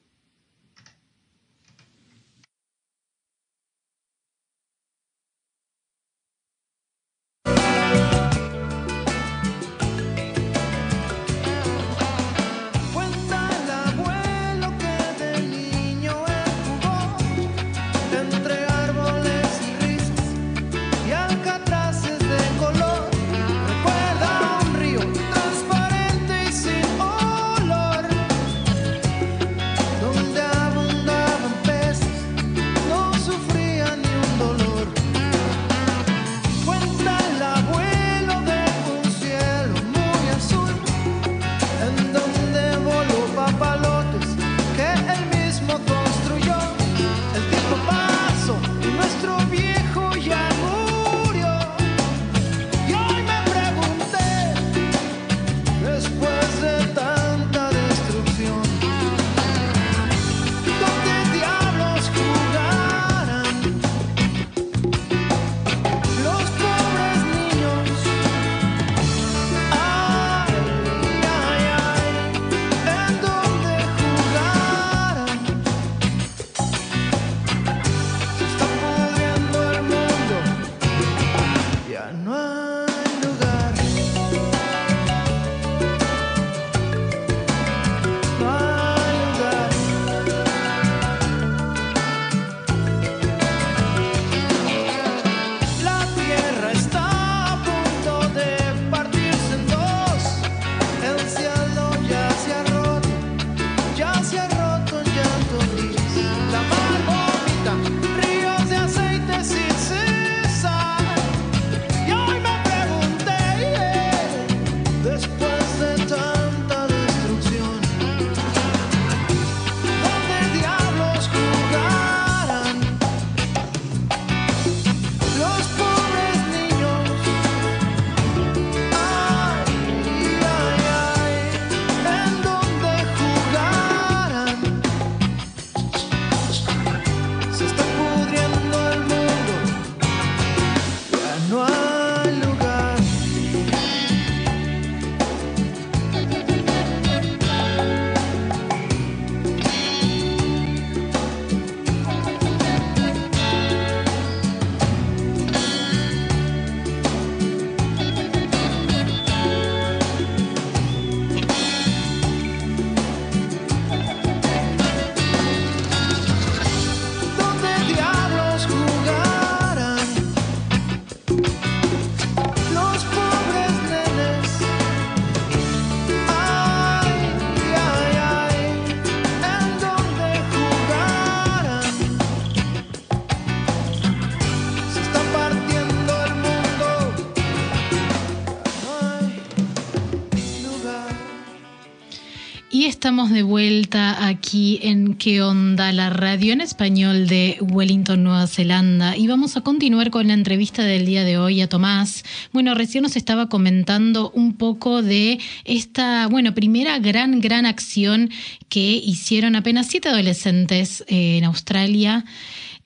Estamos de vuelta aquí en ¿Qué onda? La radio en español de Wellington, Nueva Zelanda. Y vamos a continuar con la entrevista del día de hoy a Tomás. Bueno, recién nos estaba comentando un poco de esta, bueno, primera gran, gran acción que hicieron apenas siete adolescentes eh, en Australia.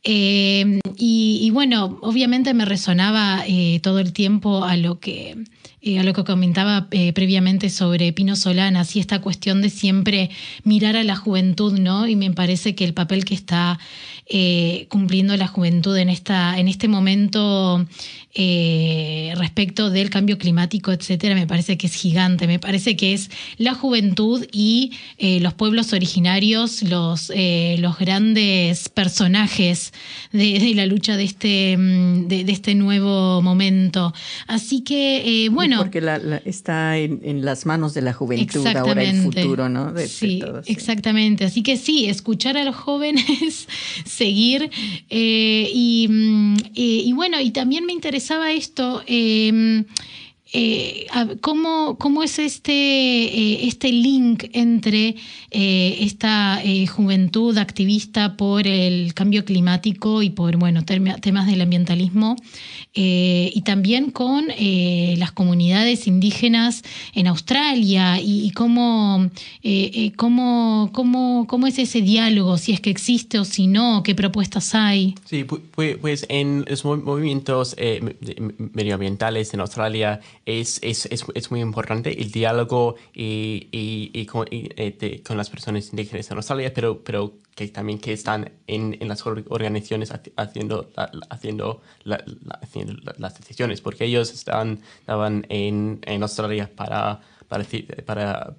Eh, y, bueno, obviamente me resonaba eh, todo el tiempo a lo que a lo que comentaba eh, previamente sobre Pino Solanas y esta cuestión de siempre mirar a la juventud, ¿no? Y me parece que el papel que está eh, cumpliendo la juventud en, esta, en este momento eh, respecto del cambio climático, etcétera, me parece que es gigante. Me parece que es la juventud y eh, los pueblos originarios, los, eh, los grandes personajes de, de, la lucha de este, mm, de, de este nuevo momento. Así que, bueno. Porque la, la, está en, en, las manos de la juventud ahora el futuro, ¿no? De, sí, todo, sí, exactamente. Así que sí, escuchar a los jóvenes, *laughs* seguir. Eh, y, mm, eh, y bueno, y también me interesa interesaba esto. Eh, eh, ¿cómo, ¿cómo, es este, eh, este link entre eh, esta juventud activista por el cambio climático y por bueno, temas del ambientalismo y también con las comunidades indígenas en Australia y, y cómo, cómo, cómo, cómo, es ese diálogo, si es que existe o si no, qué propuestas hay? Sí, pues en los movimientos medioambientales en Australia es, es, es, es, muy importante el diálogo y, y, y, con, y de, con, las personas indígenas en Australia, pero, pero que también que están en, en las organizaciones haciendo, haciendo, la, la, haciendo las decisiones, porque ellos estaban, estaban en, en Australia para, para, para,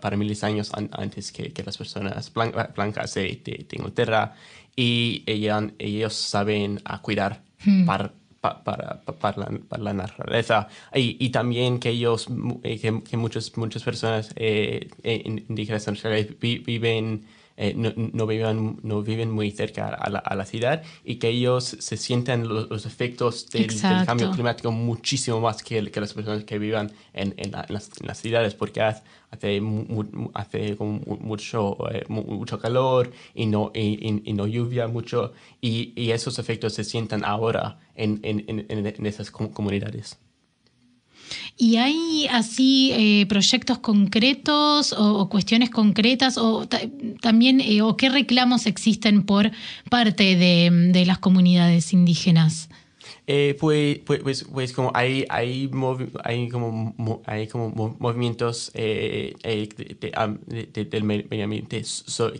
para miles de años antes que, que las personas blancas de, de, de Inglaterra y ellos, ellos saben a cuidar hmm. para para, para, para, la, para, la, naturaleza. Y, y también que ellos, eh, que, que, muchas, muchas personas eh, indígenas viven eh, no, no, viven, no viven muy cerca a la, a la, ciudad y que ellos se sienten los, los efectos del, del, cambio climático muchísimo más que, que las personas que vivan en, en, la, en, las, en las, ciudades porque hace, hace como mucho, eh, mucho calor y no, y, y, no lluvia mucho y, y, esos efectos se sienten ahora en, en esas comunidades. ¿Y hay así eh, proyectos concretos o, cuestiones concretas o también eh, o qué reclamos existen por parte de, de las comunidades indígenas? Pues, pues, pues, como hay, hay, hay, como, hay como movimientos de, de, del medio ambiente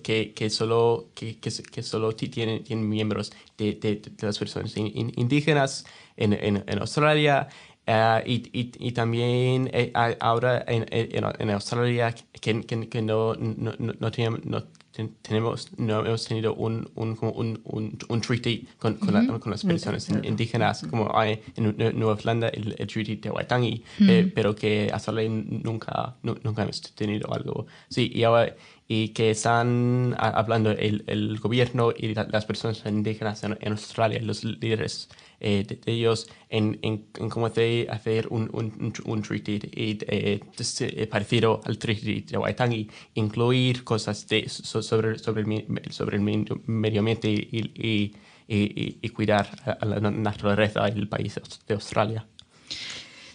que, que, solo, que, que, solo tienen, tienen miembros de, las personas indígenas en, en, en Australia. Uh, y, y, y, también eh, ahora en, en, en, Australia que, que, que no, no, no, tenemos, no, tenemos, no hemos tenido un, un, un, un, un treaty con, con, uh -huh. la, con las personas uh -huh. indígenas, como hay en Nueva Zelanda el, el treaty de Waitangi, eh, pero que hasta ahora nunca, nunca hemos tenido algo. Sí, y ahora y que están hablando el, el gobierno y la, las personas indígenas en, en, Australia, los líderes eh, de, de, ellos, en, en, en cómo hacer, hacer un, un, un treaty eh, eh, parecido al treaty de Waitangi, incluir cosas de, sobre, sobre, el, sobre el medio ambiente y, y, y, y cuidar a la naturaleza del país de Australia.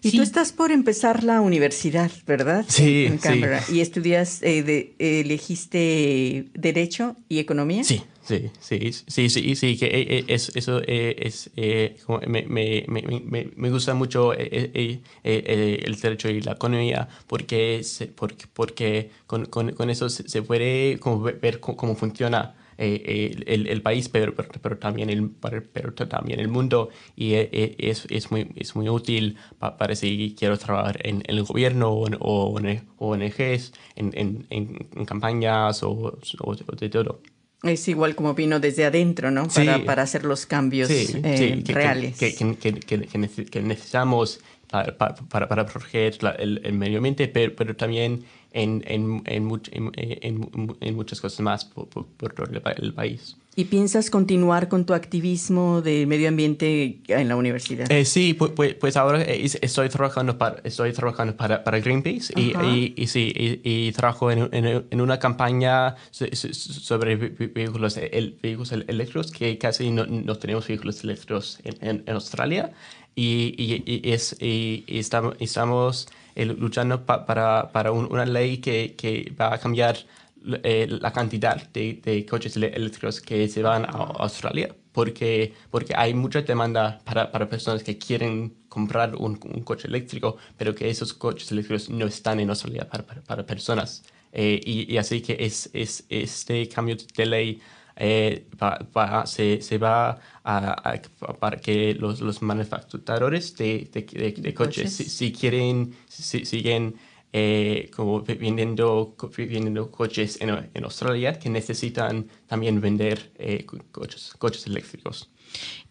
Y sí. tú estás por empezar la universidad, ¿verdad? Sí. En Canberra. Sí. ¿Y estudias, eh, de, eh, elegiste Derecho y Economía? Sí, sí, sí, sí, sí, sí, que eh, es, eso es, eh, me, me, me, me, gusta mucho eh, el Derecho y la Economía porque, porque, porque con, con, con eso se, puede como ver cómo, funciona eh, el, el, país, pero, pero, pero, también el, pero también el mundo. Y es, es, muy, es muy útil para, si quiero trabajar en, en el gobierno o en, o en ONGs, en, en, en, campañas o, o, de todo. Es igual como vino desde adentro, ¿no? Para, sí. para hacer los cambios sí, eh, sí, que, reales. Que, que, que, necesitamos para, para, para proteger la, el, el, medio ambiente, pero, pero también en, en, en, en, en muchas cosas más por, por, por todo el, el, país. ¿Y piensas continuar con tu activismo de medio ambiente en la universidad? Eh, sí, pues, pues, ahora eh, es- estoy trabajando para, estoy trabajando para, para Greenpeace y, y, y sí, y, trabajo en, en, en una campaña so- so- sobre ve- vehículos, el, vehículos el- eléctricos, que casi no, no tenemos vehículos eléctricos en, en, Australia. Y, es, estamos, estamos eh, luchando pa- para, para un- una ley que, que va a cambiar eh, la cantidad de, de coches elé- eléctricos que se van a Australia, porque, porque hay mucha demanda para, para personas que quieren comprar un, un coche eléctrico, pero que esos coches eléctricos no están en Australia para, para, para personas. Eh, y, y así que es, es, este cambio de ley eh, va- va- se, se va a, a- para que los, los manufacturadores de, de, de- de coches, coches. si, si quieren, si, siguen eh, como vendiendo, vendiendo coches en, Australia que necesitan también vender eh, co- coches, coches eléctricos.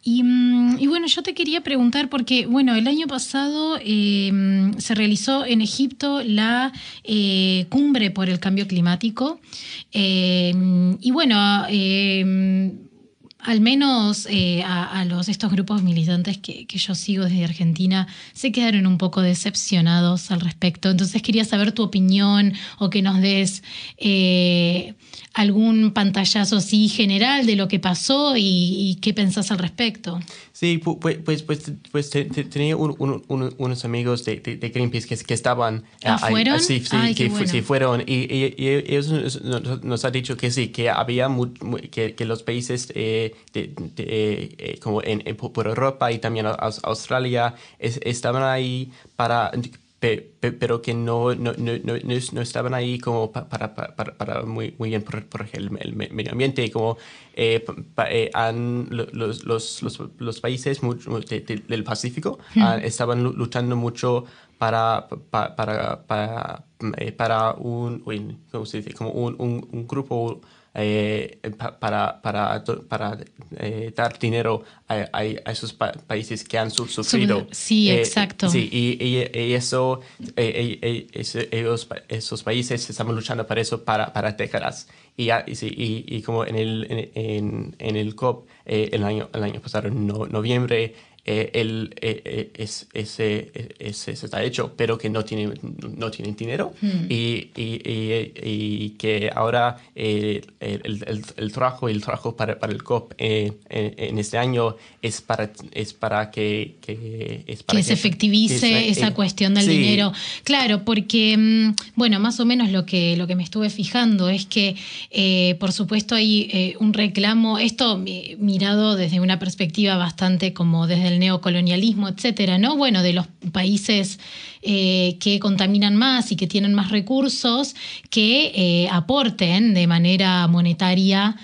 Y, mm, y bueno, yo te quería preguntar, porque bueno, el año pasado mm, se realizó en Egipto la eh, cumbre por el cambio climático. Eh, y bueno, mm, al menos eh, a, los, estos grupos militantes que, que yo sigo desde Argentina se quedaron un poco decepcionados al respecto. Entonces quería saber tu opinión o que nos des eh, algún pantallazo así general de lo que pasó y, y qué pensás al respecto. Sí, pu- pues, pues, pues, pues te- te- tenía un- un- un- unos amigos de, de- de Greenpeace que, que estaban... Ah, ahí- ¿fueron? sí, sí, Ay, que bueno. sí, fueron. Y, y- y ellos nos, nos- han dicho que sí, que había mu- que, que los países eh, de- eh, como en, en- por Europa y también Aus- Australia es- estaban ahí para... pe- pe- pero que no, no, no, no, no es- no estaban ahí como pa- para, para, para, para muy, muy bien por, por el, el me- medio ambiente, como eh, pa- eh, han, lo- los, los, los, los países de- de- del Pacífico ah, estaban lu- luchando mucho para, pa- para, para, eh, para un, ¿cómo se dice? Como un, un, un grupo eh, pa- para, para, para eh, dar dinero a, a- a esos pa- países que han su- sufrido. sí, Eh, exacto. Sí, y, y- y eso, pa- esos países estamos luchando para eso para, para décadas. Y, ya- y, y, como en el, en, en- en el COP eh, el, año, el año pasado, en no- noviembre, eh, el, eh, eh, es, ese, ese, está hecho, pero que no tienen, no tienen dinero Hmm. y, y, y- y que ahora eh, el, el, el- trabajo el trabajo para, para el COP en, en este año es para, es para que, que, es para que se efectivice que esa cuestión del sí. dinero. Claro, porque, mm, bueno, más o menos lo que, lo que me estuve fijando es que, por supuesto, hay eh, un reclamo, esto mirado desde una perspectiva bastante como desde el neocolonialismo, etcétera, ¿no? Bueno, de los países eh, que contaminan más y que tienen más recursos, que eh, aporten de manera monetaria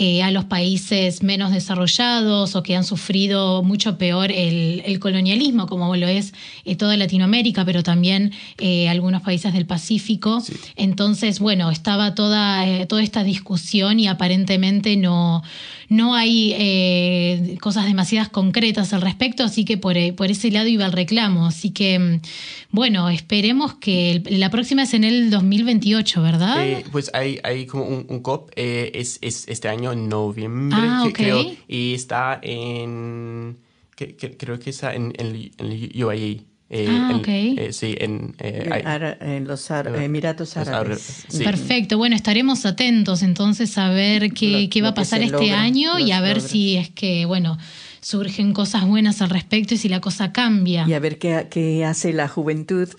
eh, a los países menos desarrollados o que han sufrido mucho peor el, el colonialismo, como lo es eh, toda Latinoamérica, pero también eh, algunos países del Pacífico. Entonces, bueno, estaba toda, toda esta discusión y aparentemente no, no hay eh, cosas demasiadas concretas al respecto, así que por, por ese lado iba el reclamo. Así que, mm, bueno, esperemos que el- la próxima es en el 2028, ¿verdad? Pues hay, hay como un, un COP, es, es este año en noviembre, Ah, que- creo, y está en, que- que- creo que está en, en, el UAE. eh, Ah, en- eh, sí, en... eh, En, hay- Ara- en los Ar- Emiratos Árabes. Sí. Perfecto, bueno, estaremos atentos entonces a ver qué, Lo- qué va a pasar este logra, año y a ver logros. si es que, bueno, surgen cosas buenas al respecto y si la cosa cambia. Y a ver qué, qué hace la juventud. *laughs*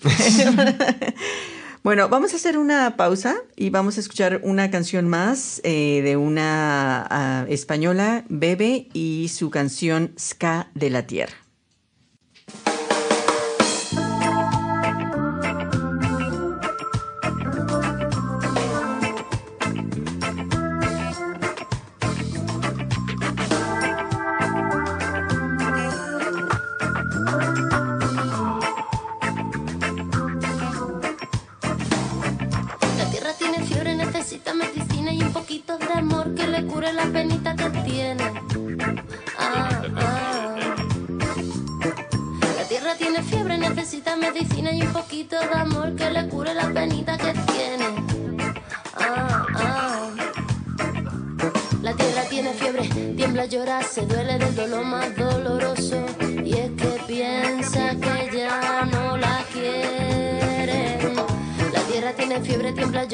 bueno, vamos a hacer una pausa y vamos a escuchar una canción más eh, de una ah, española, Bebe, y su canción Ska de la Tierra.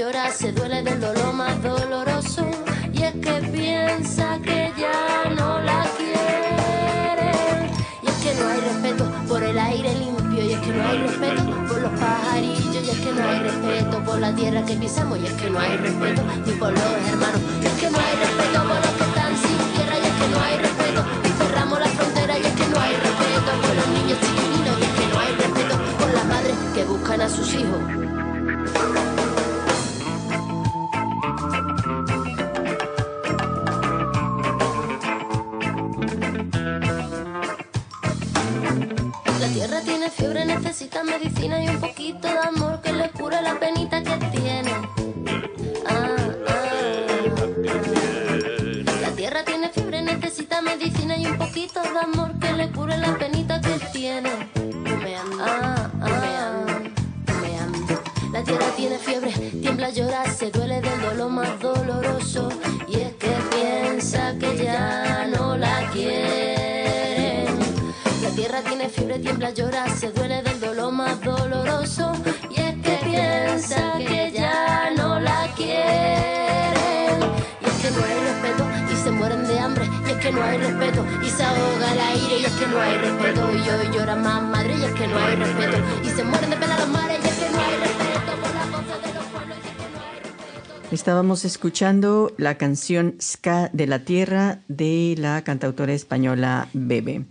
Llora, se duele del dolor más doloroso. Y es que piensa que ya no la quieren. Y es que no hay respeto por el aire limpio. Y es que no hay respeto por los pajarillos. Y es que no hay respeto por la tierra que pisamos. Y es que no hay respeto ni por los hermanos. Y es que no hay respeto Estábamos escuchando la canción Ska de la Tierra de la cantautora española Bebe.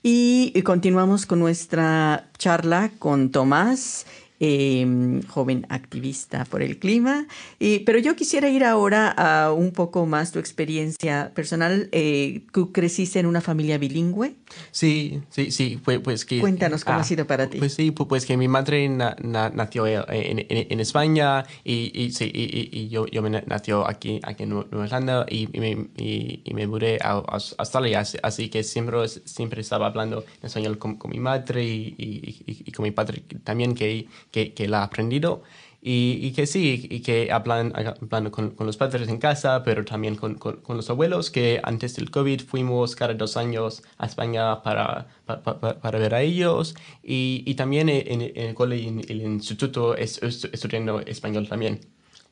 Y continuamos con nuestra charla con Tomás, eh, joven activista por el clima. Y- pero yo quisiera ir ahora a un poco más tu experiencia personal. Eh, ¿Tú creciste en una familia bilingüe? Sí, sí, sí, pues, pues que... Cuéntanos cómo ha sido para ti. Pues sí, pu- pues, que mi madre na- na- nació eh, en, en- en España y, y, sí, y, yo, yo me na- nació aquí, aquí en Nu- Nueva Zelanda y, y me, y, me mudé a, a Australia, así, así que siempre, siempre estaba hablando en español con, con mi madre y, y- y- y con mi padre también que, que, que la ha aprendido. Y, y que sí, y que hablan, hablando con, con los padres en casa, pero también con, con- con los abuelos, que antes del COVID fuimos cada dos años a España para, pa- pa- pa- para, ver a ellos. Y, y también en, en el cole y en el instituto es- estudiando español también.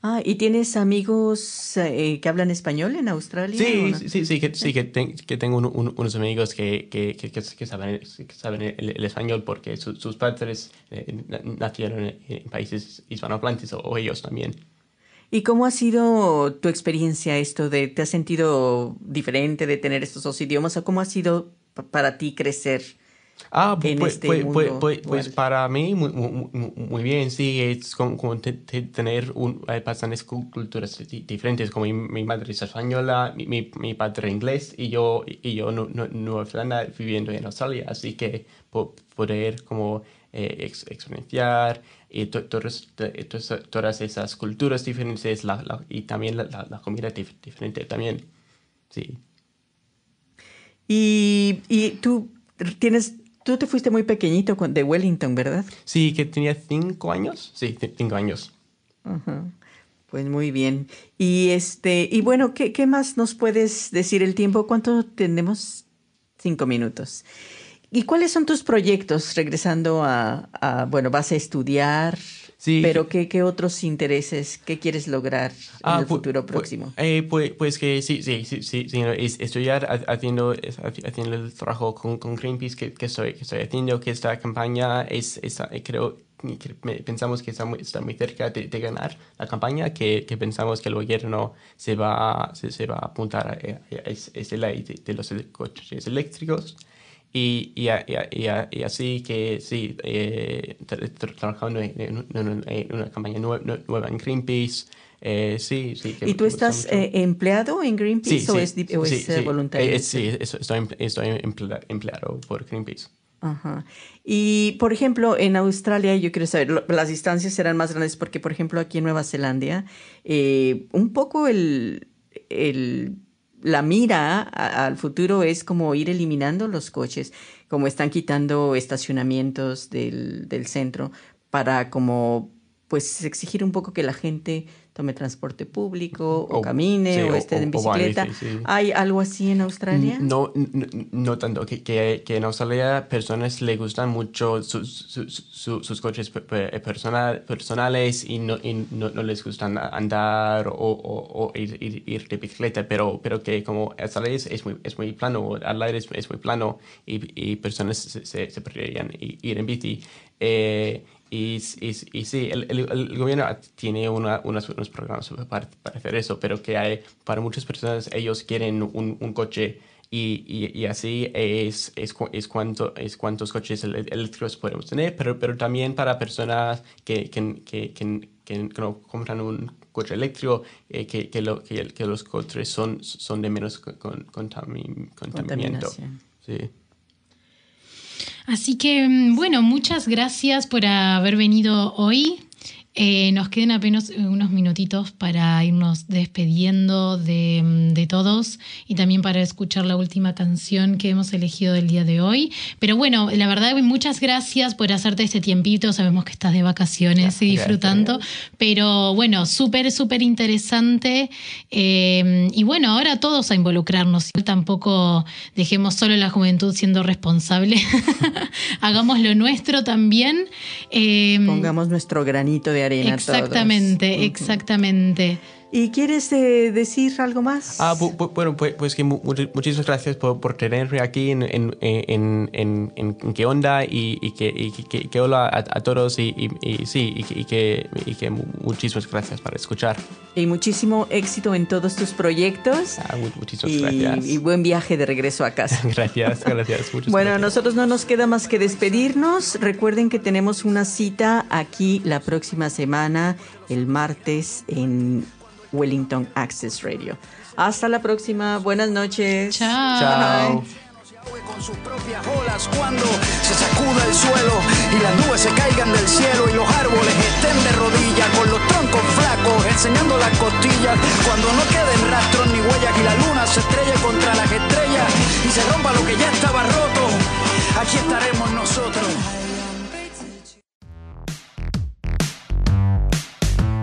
Ah, ¿y tienes amigos eh, que hablan español en Australia? Sí, no? sí, sí, que, sí, que, ten- que tengo un- un- unos amigos que, saben, el, el español porque su- sus padres eh, na- nacieron en, en países hispanohablantes o, o ellos también. ¿Y cómo ha sido tu experiencia esto de, te has sentido diferente de tener estos dos idiomas o cómo ha sido pa- para ti crecer? Ah, en pues, este pues, pues, mundo pues, pues para mí muy, muy, muy- bien, sí, es como, como te- te- tener un, hay bastantes cu- culturas di- diferentes, como mi, mi madre es española, mi, mi, padre inglés y yo, y yo nu, nu- Nueva Zelanda viviendo en Australia, así que po- poder como eh, ex- experienciar y to- todas, to- to- todas esas culturas diferentes la, la- y también la, la, la comida dif- diferente también, sí. Y, y tú tienes, tú te fuiste muy pequeñito de Wellington, ¿verdad? Sí, que tenía cinco años, sí, ci- cinco años. Ajá. Pues muy bien. Y este, y bueno, ¿qué, qué más nos puedes decir el tiempo? ¿Cuánto tenemos? Cinco minutos. ¿Y cuáles son tus proyectos regresando a, a- bueno, vas a estudiar, Sí. pero qué, qué otros intereses, qué quieres lograr en el pu- futuro próximo? eh, pues, pues que sí, sí, sí, sí, sí, no, es estudiar ha- haciendo, haciendo el trabajo con, con Greenpeace que, que, estoy, que estoy haciendo, que esta campaña es, es, eh, creo, pensamos que está muy, está muy cerca de, de ganar la campaña, que, que pensamos que el gobierno se va, a- se, se va a apuntar a, a- a es- esa ley de, de los coches eléctricos. Y, y, y así que sí, eh, tra- tra- trabajando en, en- en- en una campaña nue- nue- nueva en Greenpeace. eh, sí, sí. que ¿Y tú estás eh, empleado en Greenpeace o es, o sí, es, voluntario? Sí, estoy, estoy emplea- empleado por Greenpeace. Ajá. Y, por ejemplo, en Australia, yo quiero saber, lo- las distancias serán más grandes porque, por ejemplo, aquí en Nueva Zelanda, eh, un poco el, el- la mira al futuro es como ir eliminando los coches, como están quitando estacionamientos del, del centro para como pues exigir un poco que la gente tome transporte público o, O- camine sí, o o- esté en bicicleta. sí. ¿Hay algo así en Australia? No, no, no tanto, que, que, que en Australia personas le gustan mucho sus, sus, sus- sus coches pe- pe- personal, personales y, no, y no, no les gustan andar o, o- ir, ir, ir de bicicleta, pero, pero que como Australia es, es muy, es muy plano, Adelaide es, es muy plano y, y personas se, se, se podrían ir en bici. Eh, y, y, y sí, el, el- el gobierno tiene una, unos, unos programas para, para hacer eso, pero que hay, para muchas personas ellos quieren un, un coche y, y, y así es, es, es, cuánto, es cuántos coches eléctricos podemos tener, pero, pero también para personas que, que, que, que, que no compran un coche eléctrico, eh, que, que, lo, que, los coches son, son de menos con, con- contami- contaminamiento. Sí. Así que, mm, bueno, muchas gracias por haber venido hoy. Eh, nos quedan apenas unos minutitos para irnos despediendo de, mm, de todos y también para escuchar la última canción que hemos elegido del día de hoy. Pero bueno, la verdad, muchas gracias por hacerte este tiempito. Sabemos que estás de vacaciones y Gracias. disfrutando. Pero bueno, súper, súper interesante. Eh, y bueno, ahora todos a involucrarnos. Tampoco dejemos solo la juventud siendo responsable. *laughs* Hagamos lo nuestro también. Eh, Pongamos nuestro granito de arena exactamente, exactamente. ¿Y quieres eh, decir algo más? Ah, bu- bu- bueno, pues, pues que mu- much- muchísimas gracias por, por tenerme aquí en, en, en, en, en- qué onda y, y que, y que, que hola a, a todos y, y- y sí, y que, y que, muchísimas gracias por escuchar. Y muchísimo éxito en todos tus proyectos. Ah, mu- muchísimas gracias. y buen viaje de regreso a casa. *laughs* Gracias, gracias. muchas Bueno, a gracias. nosotros no nos queda más que despedirnos. Recuerden que tenemos una cita aquí la próxima semana, el martes, en Wellington Access Radio. Hasta la próxima. Buenas noches. Chao. Chao. ahogue con sus propias olas cuando se sacuda el suelo y las nubes se caigan del cielo y los árboles estén de rodillas con los troncos flacos enseñando las costillas cuando no queden rastros ni huellas y la luna se estrelle contra las estrellas y se rompa lo que ya estaba roto aquí estaremos nosotros